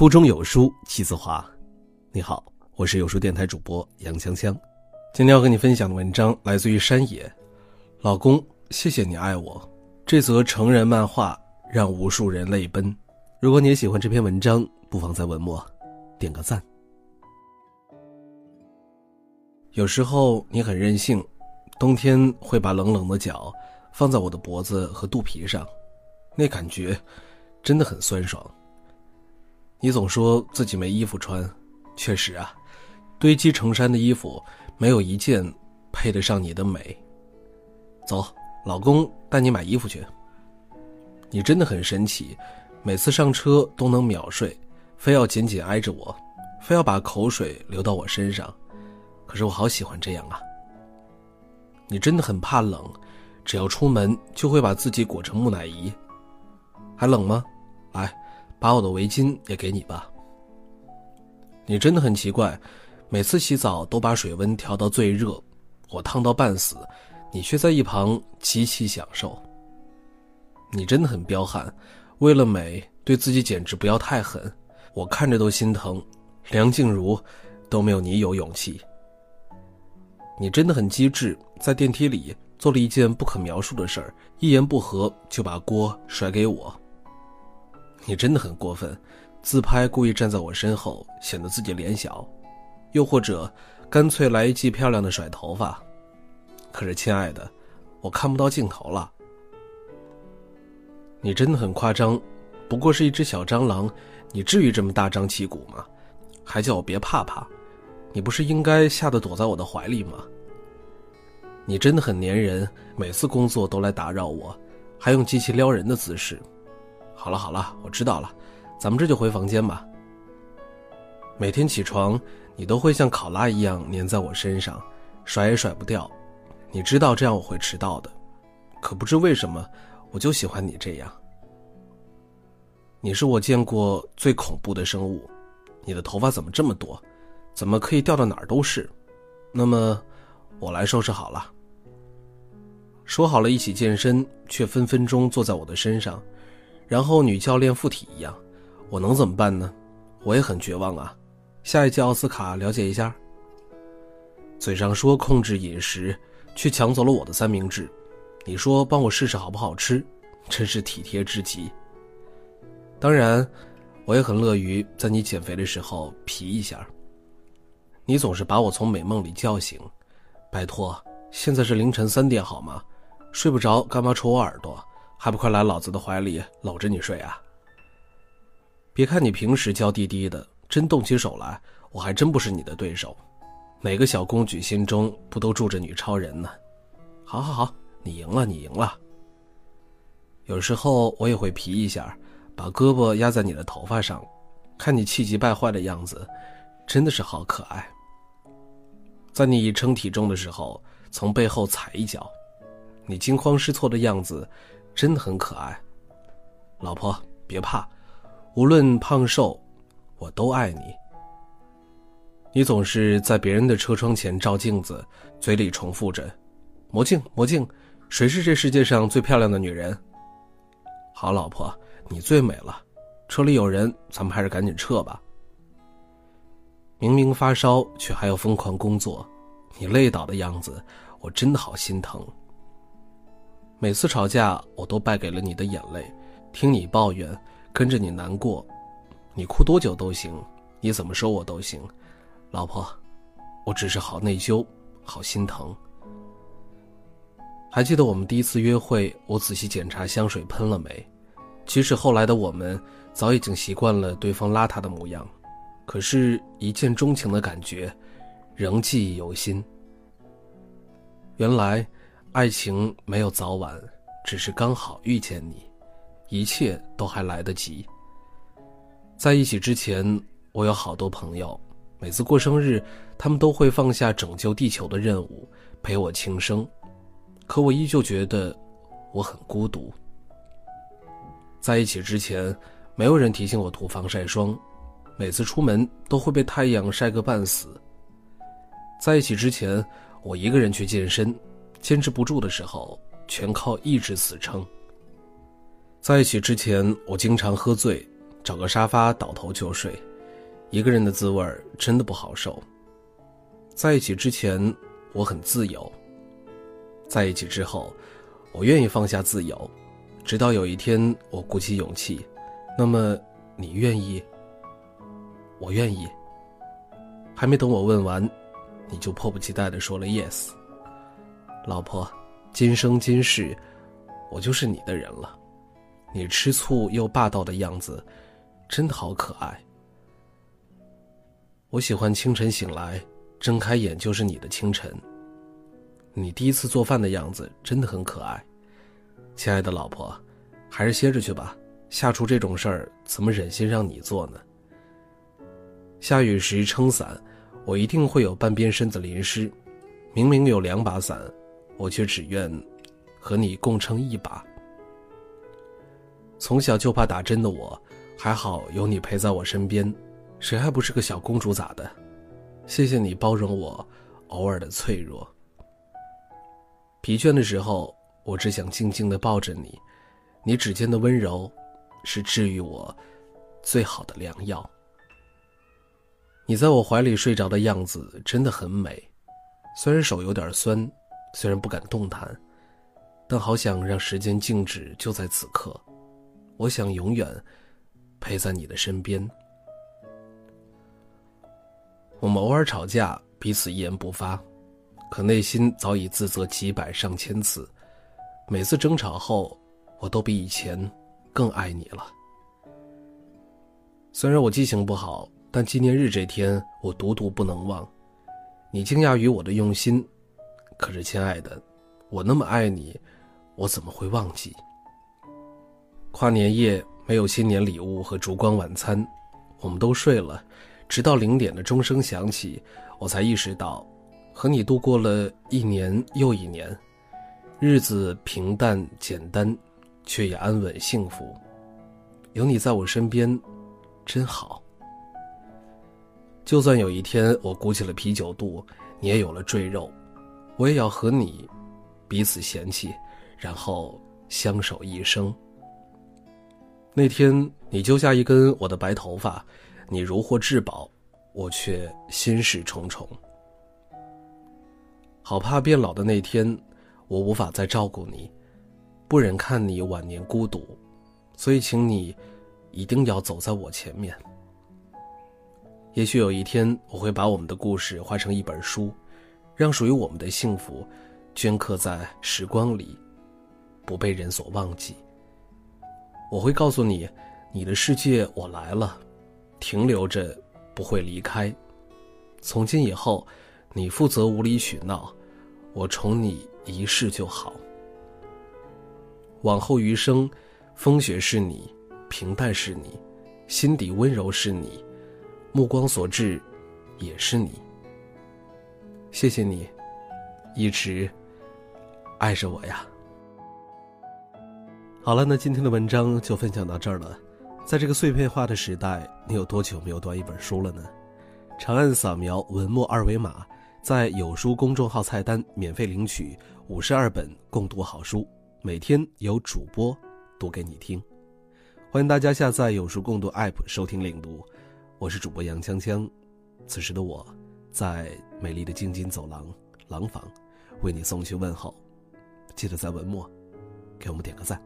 腹中有书气自华。你好，我是有书电台主播杨锵锵。今天要和你分享的文章来自于山野。老公，谢谢你爱我。这则成人漫画让无数人泪奔。如果你也喜欢这篇文章，不妨在文末点个赞。有时候你很任性，冬天会把冷冷的脚放在我的脖子和肚皮上，那感觉真的很酸爽。你总说自己没衣服穿，确实啊，堆积成山的衣服没有一件配得上你的美。走，老公带你买衣服去。你真的很神奇，每次上车都能秒睡，非要紧紧挨着我，非要把口水流到我身上。可是我好喜欢这样啊。你真的很怕冷，只要出门就会把自己裹成木乃伊。还冷吗？来。把我的围巾也给你吧。你真的很奇怪，每次洗澡都把水温调到最热，我烫到半死，你却在一旁极其享受。你真的很彪悍，为了美对自己简直不要太狠，我看着都心疼。梁静茹都没有你有勇气。你真的很机智，在电梯里做了一件不可描述的事儿，一言不合就把锅甩给我。你真的很过分，自拍故意站在我身后，显得自己脸小，又或者干脆来一记漂亮的甩头发。可是，亲爱的，我看不到镜头了。你真的很夸张，不过是一只小蟑螂，你至于这么大张旗鼓吗？还叫我别怕怕，你不是应该吓得躲在我的怀里吗？你真的很粘人，每次工作都来打扰我，还用极其撩人的姿势。好了好了，我知道了，咱们这就回房间吧。每天起床，你都会像考拉一样粘在我身上，甩也甩不掉。你知道这样我会迟到的，可不知为什么，我就喜欢你这样。你是我见过最恐怖的生物，你的头发怎么这么多？怎么可以掉到哪儿都是？那么，我来收拾好了。说好了一起健身，却分分钟坐在我的身上。然后女教练附体一样，我能怎么办呢？我也很绝望啊！下一届奥斯卡了解一下。嘴上说控制饮食，却抢走了我的三明治。你说帮我试试好不好吃，真是体贴至极。当然，我也很乐于在你减肥的时候皮一下。你总是把我从美梦里叫醒，拜托，现在是凌晨三点好吗？睡不着干嘛戳我耳朵？还不快来老子的怀里搂着你睡啊！别看你平时娇滴滴的，真动起手来，我还真不是你的对手。每个小公举心中不都住着女超人呢？好好好，你赢了，你赢了。有时候我也会皮一下，把胳膊压在你的头发上，看你气急败坏的样子，真的是好可爱。在你一称体重的时候，从背后踩一脚，你惊慌失措的样子。真的很可爱，老婆别怕，无论胖瘦，我都爱你。你总是在别人的车窗前照镜子，嘴里重复着：“魔镜，魔镜，谁是这世界上最漂亮的女人？”好老婆，你最美了。车里有人，咱们还是赶紧撤吧。明明发烧，却还要疯狂工作，你累倒的样子，我真的好心疼。每次吵架，我都败给了你的眼泪，听你抱怨，跟着你难过，你哭多久都行，你怎么说我都行，老婆，我只是好内疚，好心疼。还记得我们第一次约会，我仔细检查香水喷了没，即使后来的我们早已经习惯了对方邋遢的模样，可是，一见钟情的感觉，仍记忆犹新。原来。爱情没有早晚，只是刚好遇见你，一切都还来得及。在一起之前，我有好多朋友，每次过生日，他们都会放下拯救地球的任务，陪我庆生。可我依旧觉得我很孤独。在一起之前，没有人提醒我涂防晒霜，每次出门都会被太阳晒个半死。在一起之前，我一个人去健身。坚持不住的时候，全靠意志死撑。在一起之前，我经常喝醉，找个沙发倒头就睡，一个人的滋味真的不好受。在一起之前，我很自由；在一起之后，我愿意放下自由，直到有一天我鼓起勇气。那么，你愿意？我愿意。还没等我问完，你就迫不及待的说了 yes。老婆，今生今世，我就是你的人了。你吃醋又霸道的样子，真的好可爱。我喜欢清晨醒来。睁开眼就是你的清晨。你第一次做饭的样子真的很可爱，亲爱的老婆，还是歇着去吧。下厨这种事儿，怎么忍心让你做呢？下雨时撑伞，我一定会有半边身子淋湿。明明有两把伞，我却只愿和你共撑一把。从小就怕打针的我，还好有你陪在我身边，谁还不是个小公主咋的？谢谢你包容我偶尔的脆弱。疲倦的时候，我只想静静的抱着你，你指尖的温柔，是治愈我最好的良药。你在我怀里睡着的样子真的很美，虽然手有点酸，虽然不敢动弹，但好想让时间静止就在此刻。我想永远陪在你的身边。我们偶尔吵架，彼此一言不发，可内心早已自责几百上千次。每次争吵后，我都比以前更爱你了。虽然我记性不好，但纪念日这天我独独不能忘。你惊讶于我的用心，可是亲爱的，我那么爱你，我怎么会忘记？跨年夜没有新年礼物和烛光晚餐，我们都睡了。直到零点的钟声响起，我才意识到，和你度过了一年又一年，日子平淡简单，却也安稳幸福。有你在我身边，真好。就算有一天我鼓起了啤酒肚，你也有了赘肉，我也要和你彼此嫌弃，然后相守一生。那天你揪下一根我的白头发。你如获至宝，我却心事重重。好怕变老的那天，我无法再照顾你，不忍看你晚年孤独，所以请你一定要走在我前面。也许有一天，我会把我们的故事画成一本书，让属于我们的幸福镌刻在时光里，不被人所忘记。我会告诉你，你的世界我来了。停留着，不会离开。从今以后，你负责无理取闹，我宠你一世就好。往后余生，风雪是你，平淡是你，心底温柔是你，目光所至，也是你。谢谢你，一直爱着我呀。好了，那今天的文章就分享到这儿了。在这个碎片化的时代，你有多久没有读一本书了呢？长按扫描文末二维码，在有书公众号菜单免费领取五十二本共读好书，每天有主播读给你听。欢迎大家下载有书共读 App 收听领读，我是主播杨锵锵。此时的我，在美丽的京津走廊廊坊，为你送去问候。记得在文末给我们点个赞。